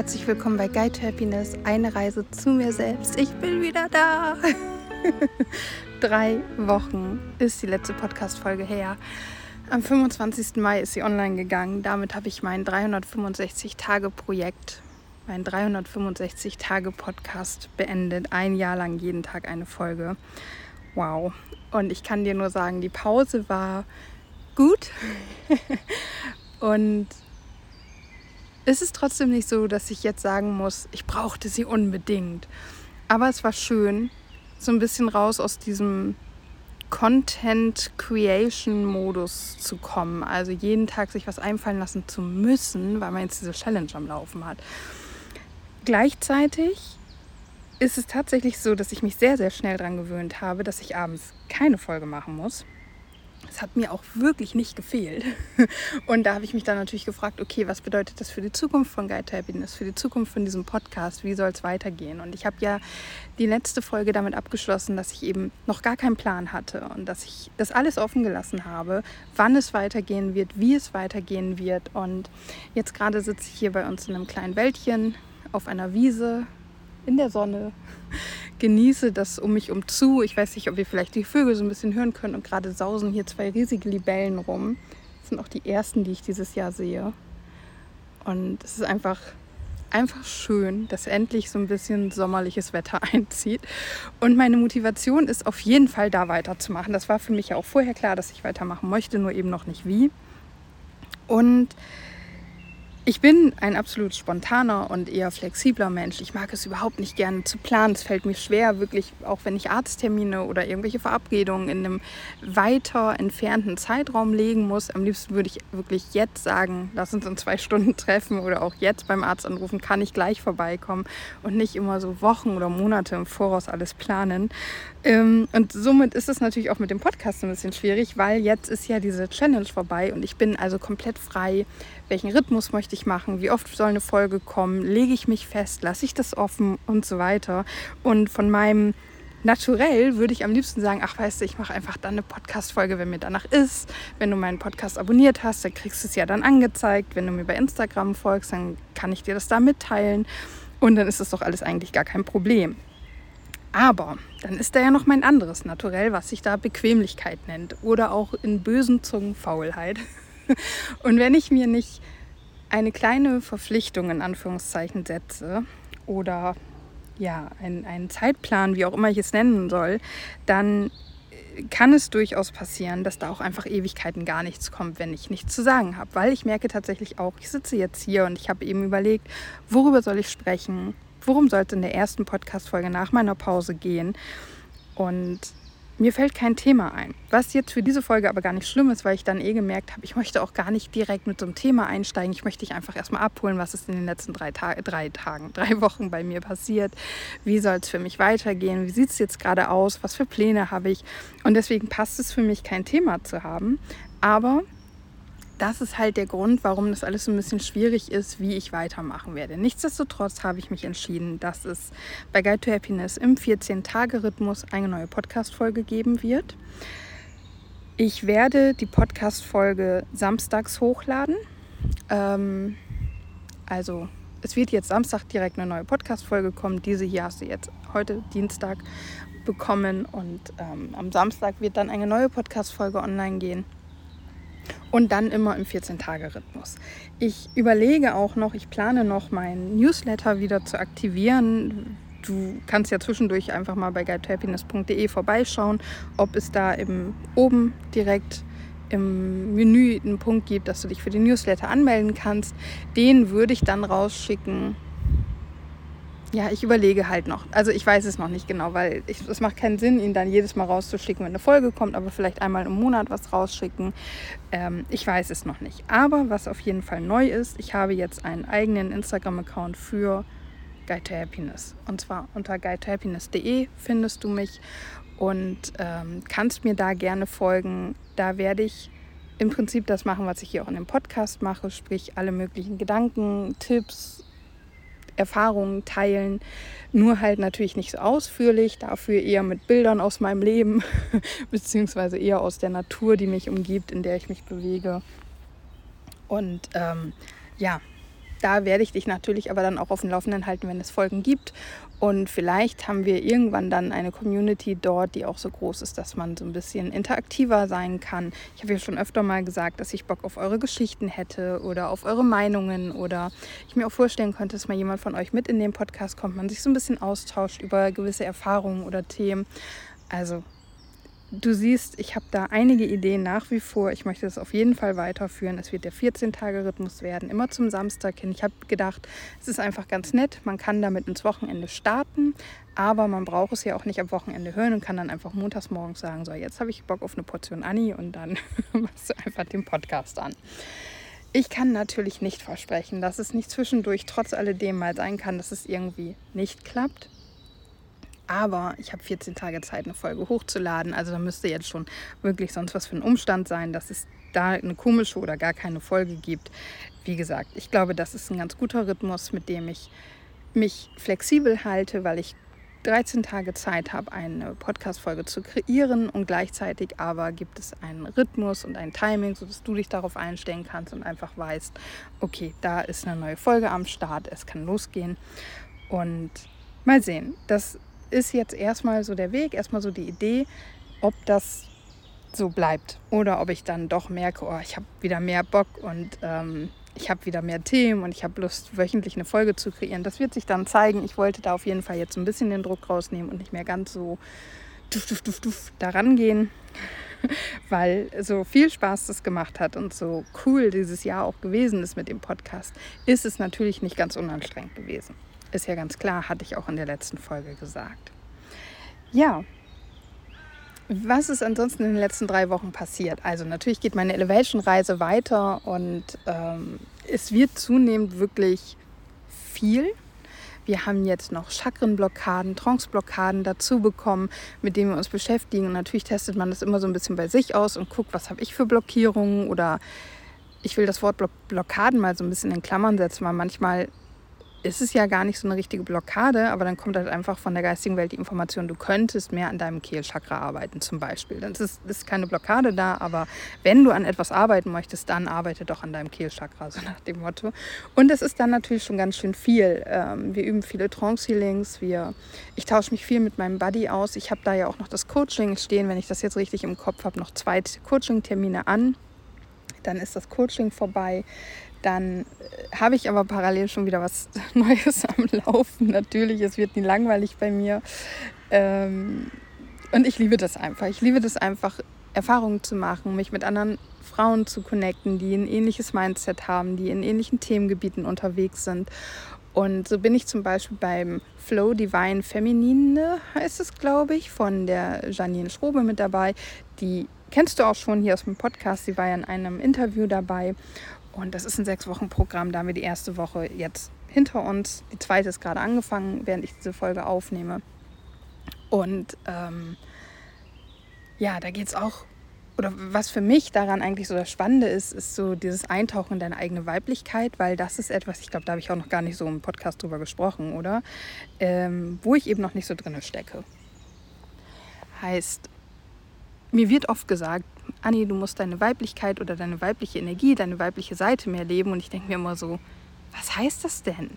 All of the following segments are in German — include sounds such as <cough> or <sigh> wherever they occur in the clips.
herzlich willkommen bei Guide to Happiness, eine Reise zu mir selbst. Ich bin wieder da. <laughs> Drei Wochen ist die letzte Podcast-Folge her. Am 25. Mai ist sie online gegangen. Damit habe ich mein 365-Tage-Projekt, mein 365-Tage-Podcast beendet. Ein Jahr lang jeden Tag eine Folge. Wow. Und ich kann dir nur sagen, die Pause war gut. <laughs> Und es ist trotzdem nicht so, dass ich jetzt sagen muss, ich brauchte sie unbedingt. Aber es war schön, so ein bisschen raus aus diesem Content Creation Modus zu kommen. Also jeden Tag sich was einfallen lassen zu müssen, weil man jetzt diese Challenge am Laufen hat. Gleichzeitig ist es tatsächlich so, dass ich mich sehr, sehr schnell daran gewöhnt habe, dass ich abends keine Folge machen muss. Es hat mir auch wirklich nicht gefehlt. <laughs> Und da habe ich mich dann natürlich gefragt, okay, was bedeutet das für die Zukunft von Guide to Happiness, für die Zukunft von diesem Podcast? Wie soll es weitergehen? Und ich habe ja die letzte Folge damit abgeschlossen, dass ich eben noch gar keinen Plan hatte und dass ich das alles offen gelassen habe, wann es weitergehen wird, wie es weitergehen wird. Und jetzt gerade sitze ich hier bei uns in einem kleinen Wäldchen auf einer Wiese in der Sonne genieße das um mich um zu. Ich weiß nicht, ob ihr vielleicht die Vögel so ein bisschen hören könnt und gerade sausen hier zwei riesige Libellen rum. Das sind auch die ersten, die ich dieses Jahr sehe. Und es ist einfach, einfach schön, dass endlich so ein bisschen sommerliches Wetter <laughs> einzieht. Und meine Motivation ist auf jeden Fall da weiterzumachen. Das war für mich ja auch vorher klar, dass ich weitermachen möchte, nur eben noch nicht wie. Und ich bin ein absolut spontaner und eher flexibler Mensch. Ich mag es überhaupt nicht gerne zu planen. Es fällt mir schwer, wirklich, auch wenn ich Arzttermine oder irgendwelche Verabredungen in einem weiter entfernten Zeitraum legen muss. Am liebsten würde ich wirklich jetzt sagen, lass uns in zwei Stunden treffen oder auch jetzt beim Arzt anrufen, kann ich gleich vorbeikommen und nicht immer so Wochen oder Monate im Voraus alles planen. Ähm, und somit ist es natürlich auch mit dem Podcast ein bisschen schwierig, weil jetzt ist ja diese Challenge vorbei und ich bin also komplett frei, welchen Rhythmus möchte ich machen, wie oft soll eine Folge kommen, lege ich mich fest, lasse ich das offen und so weiter. Und von meinem Naturell würde ich am liebsten sagen, ach weißt du, ich mache einfach dann eine Podcast-Folge, wenn mir danach ist. Wenn du meinen Podcast abonniert hast, dann kriegst du es ja dann angezeigt. Wenn du mir bei Instagram folgst, dann kann ich dir das da mitteilen. Und dann ist das doch alles eigentlich gar kein Problem. Aber dann ist da ja noch mein anderes Naturell, was sich da Bequemlichkeit nennt oder auch in bösen Zungen Faulheit. <laughs> Und wenn ich mir nicht eine kleine Verpflichtung in Anführungszeichen setze oder ja, einen Zeitplan, wie auch immer ich es nennen soll, dann kann es durchaus passieren, dass da auch einfach Ewigkeiten gar nichts kommt, wenn ich nichts zu sagen habe. Weil ich merke tatsächlich auch, ich sitze jetzt hier und ich habe eben überlegt, worüber soll ich sprechen? Worum soll es in der ersten Podcast-Folge nach meiner Pause gehen? Und mir fällt kein Thema ein. Was jetzt für diese Folge aber gar nicht schlimm ist, weil ich dann eh gemerkt habe, ich möchte auch gar nicht direkt mit so einem Thema einsteigen. Ich möchte dich einfach erstmal abholen, was ist in den letzten drei, Ta drei Tagen, <laughs> drei Wochen bei mir passiert. Wie soll es für mich weitergehen? Wie sieht es jetzt gerade aus? Was für Pläne habe ich? Und deswegen passt es für mich, kein Thema zu haben. Aber das ist halt der Grund, warum das alles so ein bisschen schwierig ist, wie ich weitermachen werde. Nichtsdestotrotz habe ich mich entschieden, dass es bei Guide to Happiness im 14-Tage-Rhythmus eine neue Podcast-Folge geben wird. Ich werde die Podcast-Folge samstags hochladen. Ähm, also es wird jetzt Samstag direkt eine neue Podcast-Folge kommen. Diese hier hast du jetzt heute Dienstag bekommen und ähm, am Samstag wird dann eine neue Podcast-Folge online gehen und dann immer im 14-Tage-Rhythmus. Ich überlege auch noch, ich plane noch meinen Newsletter wieder zu aktivieren. Du kannst ja zwischendurch einfach mal bei guidehappiness.de vorbeischauen, ob es da eben oben direkt im Menü einen Punkt gibt, dass du dich für den Newsletter anmelden kannst. Den würde ich dann rausschicken ja, ich überlege halt noch. Also ich weiß es noch nicht genau, weil es macht keinen Sinn, ihn dann jedes Mal rauszuschicken, wenn eine Folge kommt, aber vielleicht einmal im Monat was rausschicken. Ähm, ich weiß es noch nicht. Aber was auf jeden Fall neu ist, ich habe jetzt einen eigenen Instagram-Account für Guide to Happiness. Und zwar unter guidetohappiness.de findest du mich und ähm, kannst mir da gerne folgen. Da werde ich im Prinzip das machen, was ich hier auch in dem Podcast mache, sprich alle möglichen Gedanken, Tipps, Erfahrungen teilen. Nur halt natürlich nicht so ausführlich, dafür eher mit Bildern aus meinem Leben, <laughs> beziehungsweise eher aus der Natur, die mich umgibt, in der ich mich bewege. Und ähm, ja, da werde ich dich natürlich aber dann auch auf dem Laufenden halten, wenn es Folgen gibt. Und vielleicht haben wir irgendwann dann eine Community dort, die auch so groß ist, dass man so ein bisschen interaktiver sein kann. Ich habe ja schon öfter mal gesagt, dass ich Bock auf eure Geschichten hätte oder auf eure Meinungen oder ich mir auch vorstellen könnte, dass mal jemand von euch mit in den Podcast kommt, man sich so ein bisschen austauscht über gewisse Erfahrungen oder Themen. Also du siehst, ich habe da einige Ideen nach wie vor. Ich möchte das auf jeden Fall weiterführen. Es wird der 14-Tage-Rhythmus werden, immer zum Samstag hin. Ich habe gedacht, es ist einfach ganz nett. Man kann damit ins Wochenende starten, aber man braucht es ja auch nicht am Wochenende hören und kann dann einfach montags morgens sagen, so jetzt habe ich Bock auf eine Portion Anni und dann <laughs> machst du einfach den Podcast an. Ich kann natürlich nicht versprechen, dass es nicht zwischendurch trotz alledem mal sein kann, dass es irgendwie nicht klappt. Aber ich habe 14 Tage Zeit, eine Folge hochzuladen. Also da müsste jetzt schon wirklich sonst was für ein Umstand sein, dass es da eine komische oder gar keine Folge gibt. Wie gesagt, ich glaube, das ist ein ganz guter Rhythmus, mit dem ich mich flexibel halte, weil ich 13 Tage Zeit habe, eine Podcast-Folge zu kreieren und gleichzeitig aber gibt es einen Rhythmus und ein Timing, sodass du dich darauf einstellen kannst und einfach weißt, okay, da ist eine neue Folge am Start, es kann losgehen und mal sehen. Das ist jetzt erstmal so der Weg, erstmal so die Idee, ob das so bleibt oder ob ich dann doch merke, oh, ich habe wieder mehr Bock und ähm, ich habe wieder mehr Themen und ich habe Lust, wöchentlich eine Folge zu kreieren. Das wird sich dann zeigen. Ich wollte da auf jeden Fall jetzt ein bisschen den Druck rausnehmen und nicht mehr ganz so duf, duf, duf, duf daran gehen, <laughs> weil so viel Spaß das gemacht hat und so cool dieses Jahr auch gewesen ist mit dem Podcast, ist es natürlich nicht ganz unanstrengend gewesen. Ist ja ganz klar, hatte ich auch in der letzten Folge gesagt. Ja, was ist ansonsten in den letzten drei Wochen passiert? Also natürlich geht meine Elevation-Reise weiter und ähm, es wird zunehmend wirklich viel. Wir haben jetzt noch Chakrenblockaden, Trance-Blockaden dazu bekommen, mit denen wir uns beschäftigen. Und natürlich testet man das immer so ein bisschen bei sich aus und guckt, was habe ich für Blockierungen oder ich will das Wort Blockaden mal so ein bisschen in Klammern setzen, weil manchmal ist es ja gar nicht so eine richtige Blockade, aber dann kommt halt einfach von der geistigen Welt die Information, du könntest mehr an deinem Kehlchakra arbeiten zum Beispiel. Dann ist, ist keine Blockade da, aber wenn du an etwas arbeiten möchtest, dann arbeite doch an deinem Kehlchakra, so nach dem Motto. Und es ist dann natürlich schon ganz schön viel. Ähm, wir üben viele Trance-Healings, ich tausche mich viel mit meinem Buddy aus. Ich habe da ja auch noch das Coaching stehen, wenn ich das jetzt richtig im Kopf habe, noch zwei Coaching-Termine an dann ist das Coaching vorbei. Dann äh, habe ich aber parallel schon wieder was <laughs> Neues am Laufen. Natürlich, es wird nie langweilig bei mir. Ähm, und ich liebe das einfach. Ich liebe das einfach, Erfahrungen zu machen, mich mit anderen Frauen zu connecten, die ein ähnliches Mindset haben, die in ähnlichen Themengebieten unterwegs sind. Und so bin ich zum Beispiel beim Flow Divine Feminine, heißt es, glaube ich, von der Janine Schrobe mit dabei. Die kennst du auch schon hier aus dem Podcast. Sie war ja in einem Interview dabei. Und das ist ein Sechs-Wochen-Programm. Da haben wir die erste Woche jetzt hinter uns. Die zweite ist gerade angefangen, während ich diese Folge aufnehme. Und ähm, ja, da geht es auch, oder was für mich daran eigentlich so das Spannende ist, ist so dieses Eintauchen in deine eigene Weiblichkeit, weil das ist etwas, ich glaube, da habe ich auch noch gar nicht so im Podcast drüber gesprochen, oder? Ähm, wo ich eben noch nicht so drin stecke. Heißt, mir wird oft gesagt, Anni, du musst deine Weiblichkeit oder deine weibliche Energie, deine weibliche Seite mehr leben. Und ich denke mir immer so, was heißt das denn?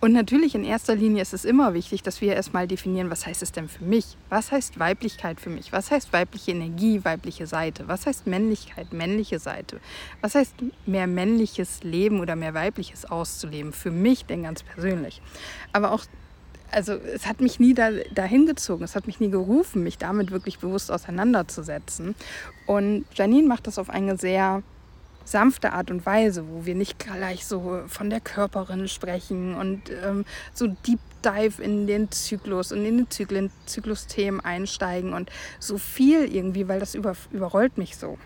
Und natürlich in erster Linie ist es immer wichtig, dass wir erstmal definieren, was heißt es denn für mich? Was heißt Weiblichkeit für mich? Was heißt weibliche Energie, weibliche Seite? Was heißt Männlichkeit, männliche Seite? Was heißt mehr männliches Leben oder mehr weibliches auszuleben? Für mich denn ganz persönlich. Aber auch also es hat mich nie da, dahin gezogen, es hat mich nie gerufen, mich damit wirklich bewusst auseinanderzusetzen. Und Janine macht das auf eine sehr sanfte Art und Weise, wo wir nicht gleich so von der Körperin sprechen und ähm, so Deep Dive in den Zyklus und in den Zyklen, Zyklusthemen einsteigen und so viel irgendwie, weil das über, überrollt mich so.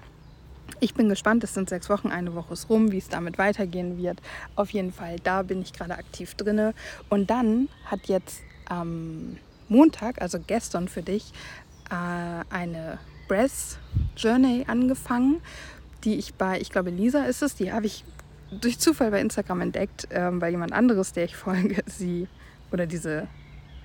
Ich bin gespannt, es sind sechs Wochen, eine Woche ist rum, wie es damit weitergehen wird. Auf jeden Fall, da bin ich gerade aktiv drinne. Und dann hat jetzt am Montag, also gestern für dich, äh, eine Breath Journey angefangen, die ich bei, ich glaube Lisa ist es, die habe ich durch Zufall bei Instagram entdeckt, ähm, weil jemand anderes, der ich folge, <laughs> sie oder diese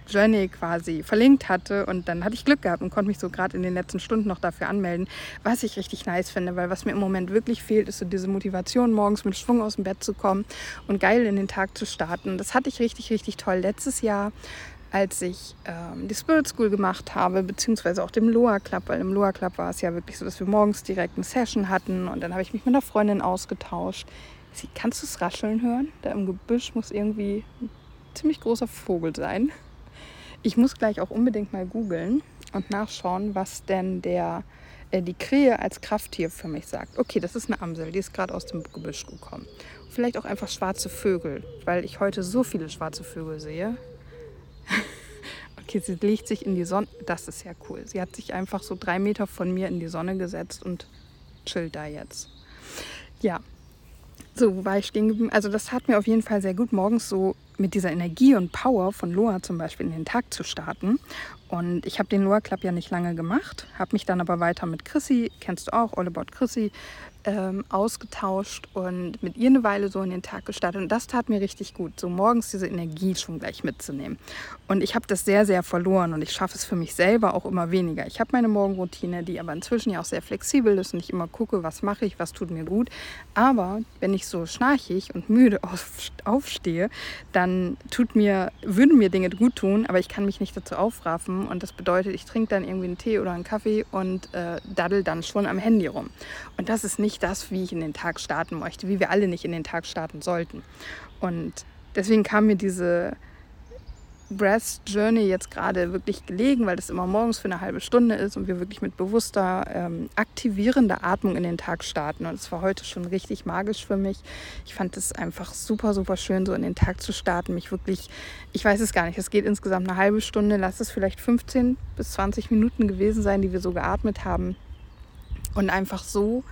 Journey quasi verlinkt hatte. Und dann hatte ich Glück gehabt und konnte mich so gerade in den letzten Stunden noch dafür anmelden, was ich richtig nice finde, weil was mir im Moment wirklich fehlt, ist so diese Motivation, morgens mit Schwung aus dem Bett zu kommen und geil in den Tag zu starten. Das hatte ich richtig, richtig toll letztes Jahr als ich ähm, die Spirit School gemacht habe, beziehungsweise auch dem Loa Club, weil im Loa Club war es ja wirklich so, dass wir morgens direkt eine Session hatten und dann habe ich mich mit einer Freundin ausgetauscht. Sie, kannst du es rascheln hören? Da im Gebüsch muss irgendwie ein ziemlich großer Vogel sein. Ich muss gleich auch unbedingt mal googeln und nachschauen, was denn der, äh, die Krähe als Krafttier für mich sagt. Okay, das ist eine Amsel, die ist gerade aus dem Gebüsch gekommen. Vielleicht auch einfach schwarze Vögel, weil ich heute so viele schwarze Vögel sehe. <laughs> okay, sie legt sich in die Sonne. Das ist ja cool. Sie hat sich einfach so drei Meter von mir in die Sonne gesetzt und chillt da jetzt. Ja, so, wo war ich stehen geblieben? Also das tat mir auf jeden Fall sehr gut, morgens so mit dieser Energie und Power von Loa zum Beispiel in den Tag zu starten. Und ich habe den Loa Club ja nicht lange gemacht, habe mich dann aber weiter mit Chrissy, kennst du auch, All About Chrissy, ähm, ausgetauscht und mit ihr eine Weile so in den Tag gestartet. Und das tat mir richtig gut, so morgens diese Energie schon gleich mitzunehmen. Und ich habe das sehr, sehr verloren und ich schaffe es für mich selber auch immer weniger. Ich habe meine Morgenroutine, die aber inzwischen ja auch sehr flexibel ist und ich immer gucke, was mache ich, was tut mir gut. Aber wenn ich so schnarchig und müde aufstehe, dann tut mir, würden mir Dinge gut tun, aber ich kann mich nicht dazu aufraffen. Und das bedeutet, ich trinke dann irgendwie einen Tee oder einen Kaffee und äh, daddel dann schon am Handy rum. Und das ist nicht das, wie ich in den Tag starten möchte, wie wir alle nicht in den Tag starten sollten. Und deswegen kam mir diese Breath Journey jetzt gerade wirklich gelegen, weil das immer morgens für eine halbe Stunde ist und wir wirklich mit bewusster, ähm, aktivierender Atmung in den Tag starten. Und es war heute schon richtig magisch für mich. Ich fand es einfach super, super schön, so in den Tag zu starten. Mich wirklich, ich weiß es gar nicht, es geht insgesamt eine halbe Stunde, lass es vielleicht 15 bis 20 Minuten gewesen sein, die wir so geatmet haben. Und einfach so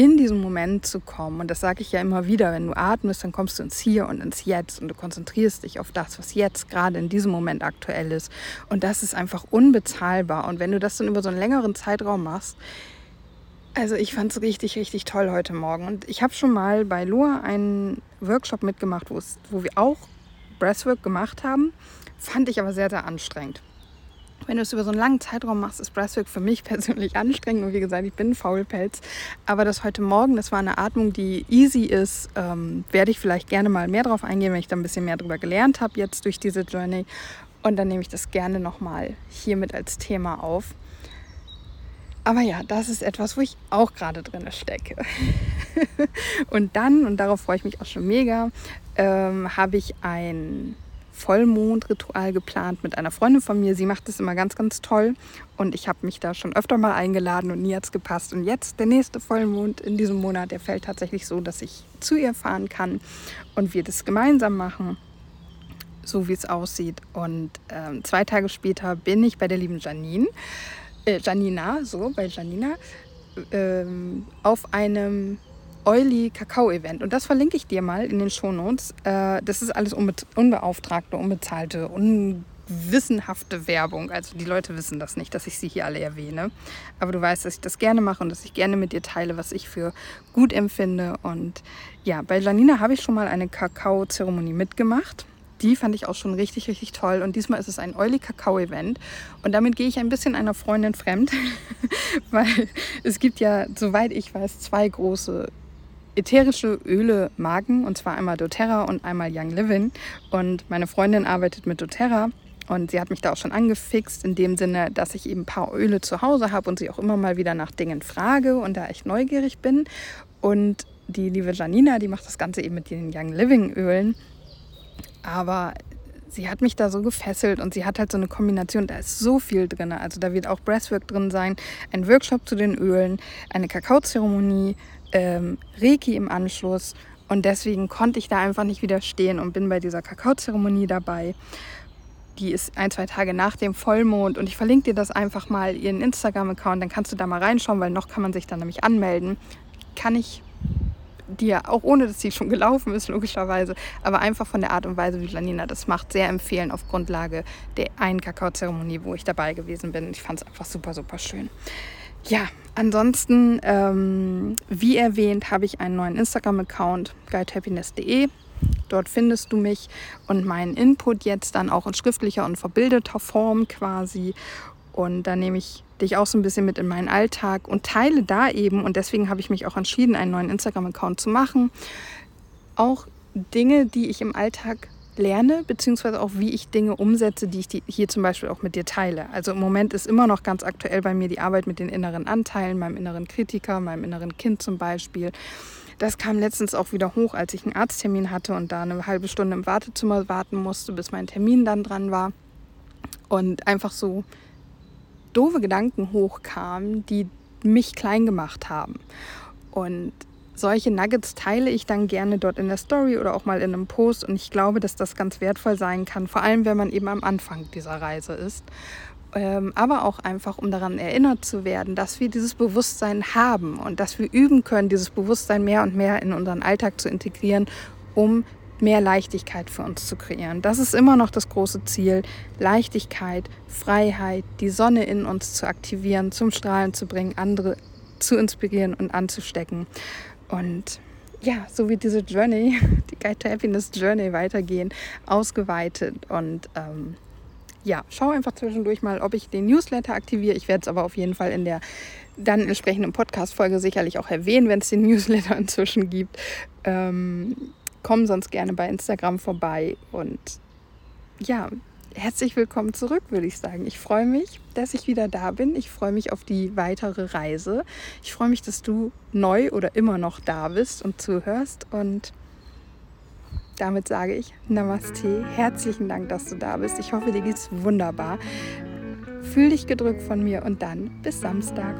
in diesen Moment zu kommen. Und das sage ich ja immer wieder, wenn du atmest, dann kommst du ins Hier und ins Jetzt und du konzentrierst dich auf das, was jetzt gerade in diesem Moment aktuell ist. Und das ist einfach unbezahlbar. Und wenn du das dann über so einen längeren Zeitraum machst, also ich fand es richtig, richtig toll heute Morgen. Und ich habe schon mal bei Loa einen Workshop mitgemacht, wo wir auch Breathwork gemacht haben. Fand ich aber sehr, sehr anstrengend. Wenn du es über so einen langen Zeitraum machst, ist Breathwork für mich <laughs> persönlich anstrengend. Und wie gesagt, ich bin Faulpelz. Aber das heute Morgen, das war eine Atmung, die easy ist. Ähm, werde ich vielleicht gerne mal mehr drauf eingehen, wenn ich da ein bisschen mehr drüber gelernt habe jetzt durch diese Journey. Und dann nehme ich das gerne nochmal hier mit als Thema auf. Aber ja, das ist etwas, wo ich auch gerade drin stecke. <laughs> und dann, und darauf freue ich mich auch schon mega, ähm, habe ich ein Vollmondritual geplant mit einer Freundin von mir. Sie macht das immer ganz, ganz toll. Und ich habe mich da schon öfter mal eingeladen und nie hat es gepasst. Und jetzt der nächste Vollmond in diesem Monat, der fällt tatsächlich so, dass ich zu ihr fahren kann und wir das gemeinsam machen so wie es aussieht. Und ähm, zwei Tage später bin ich bei der lieben Janine, äh, Janina, so bei Janina, ähm, auf einem Oily Kakao Event. Und das verlinke ich dir mal in den Shownotes. Äh, das ist alles unbe unbeauftragte, unbezahlte, unwissenhafte Werbung. Also die Leute wissen das nicht, dass ich sie hier alle erwähne. Aber du weißt, dass ich das gerne mache und dass ich gerne mit dir teile, was ich für gut empfinde. Und ja, bei Janina habe ich schon mal eine Kakao-Zeremonie mitgemacht. Die fand ich auch schon richtig, richtig toll. Und diesmal ist es ein Oily Kakao Event. Und damit gehe ich ein bisschen einer Freundin fremd, <laughs> weil es gibt ja, soweit ich weiß, zwei große ätherische Öle Marken und zwar einmal doTERRA und einmal Young Living. Und meine Freundin arbeitet mit doTERRA und sie hat mich da auch schon angefixt, in dem Sinne, dass ich eben ein paar Öle zu Hause habe und sie auch immer mal wieder nach Dingen frage und da echt neugierig bin. Und die liebe Janina, die macht das Ganze eben mit den Young Living Ölen. Aber sie hat mich da so gefesselt und sie hat halt so eine Kombination, da ist so viel drin. Also da wird auch Breathwork drin sein, ein Workshop zu den Ölen, eine Kakaozeremonie, ähm, Reiki im Anschluss. Und deswegen konnte ich da einfach nicht widerstehen und bin bei dieser Kakaozeremonie dabei. Die ist ein, zwei Tage nach dem Vollmond und ich verlinke dir das einfach mal, ihren Instagram-Account, dann kannst du da mal reinschauen, weil noch kann man sich da nämlich anmelden. Kann ich dir, auch ohne dass sie schon gelaufen ist, logischerweise, aber einfach von der Art und Weise, wie Janina das macht, sehr empfehlen auf Grundlage der einen Kakaozeremonie, wo ich dabei gewesen bin. Ich fand es einfach super, super schön. Ja, ansonsten, ähm, wie erwähnt, habe ich einen neuen Instagram-Account, guidehappiness.de. Dort findest du mich und meinen Input jetzt dann auch in schriftlicher und verbildeter Form quasi. Und da nehme ich dich auch so ein bisschen mit in meinen Alltag und teile da eben, und deswegen habe ich mich auch entschieden, einen neuen Instagram-Account zu machen, auch Dinge, die ich im Alltag lerne, beziehungsweise auch wie ich Dinge umsetze, die ich hier zum Beispiel auch mit dir teile. Also im Moment ist immer noch ganz aktuell bei mir die Arbeit mit den inneren Anteilen, meinem inneren Kritiker, meinem inneren Kind zum Beispiel. Das kam letztens auch wieder hoch, als ich einen Arzttermin hatte und da eine halbe Stunde im Wartezimmer warten musste, bis mein Termin dann dran war. Und einfach so doofe Gedanken hochkamen, die mich klein gemacht haben. Und solche Nuggets teile ich dann gerne dort in der Story oder auch mal in einem Post. Und ich glaube, dass das ganz wertvoll sein kann, vor allem wenn man eben am Anfang dieser Reise ist. Ähm, aber auch einfach, um daran erinnert zu werden, dass wir dieses Bewusstsein haben und dass wir üben können, dieses Bewusstsein mehr und mehr in unseren Alltag zu integrieren, um mehr Leichtigkeit für uns zu kreieren. Das ist immer noch das große Ziel, Leichtigkeit, Freiheit, die Sonne in uns zu aktivieren, zum Strahlen zu bringen, andere zu inspirieren und anzustecken. Und ja, so wird diese Journey, <laughs> die Guide to Happiness Journey weitergehen, ausgeweitet. Und ähm, ja, schau einfach zwischendurch mal, ob ich den Newsletter aktiviere. Ich werde es aber auf jeden Fall in der dann entsprechenden Podcast-Folge sicherlich auch erwähnen, wenn es den Newsletter inzwischen gibt. Ähm, komm sonst gerne bei Instagram vorbei und ja, herzlich willkommen zurück, würde ich sagen. Ich freue mich, dass ich wieder da bin. Ich freue mich auf die weitere Reise. Ich freue mich, dass du neu oder immer noch da bist und zuhörst. Und damit sage ich Namaste. Herzlichen Dank, dass du da bist. Ich hoffe, dir geht's wunderbar. Fühl dich gedrückt von mir und dann bis Samstag.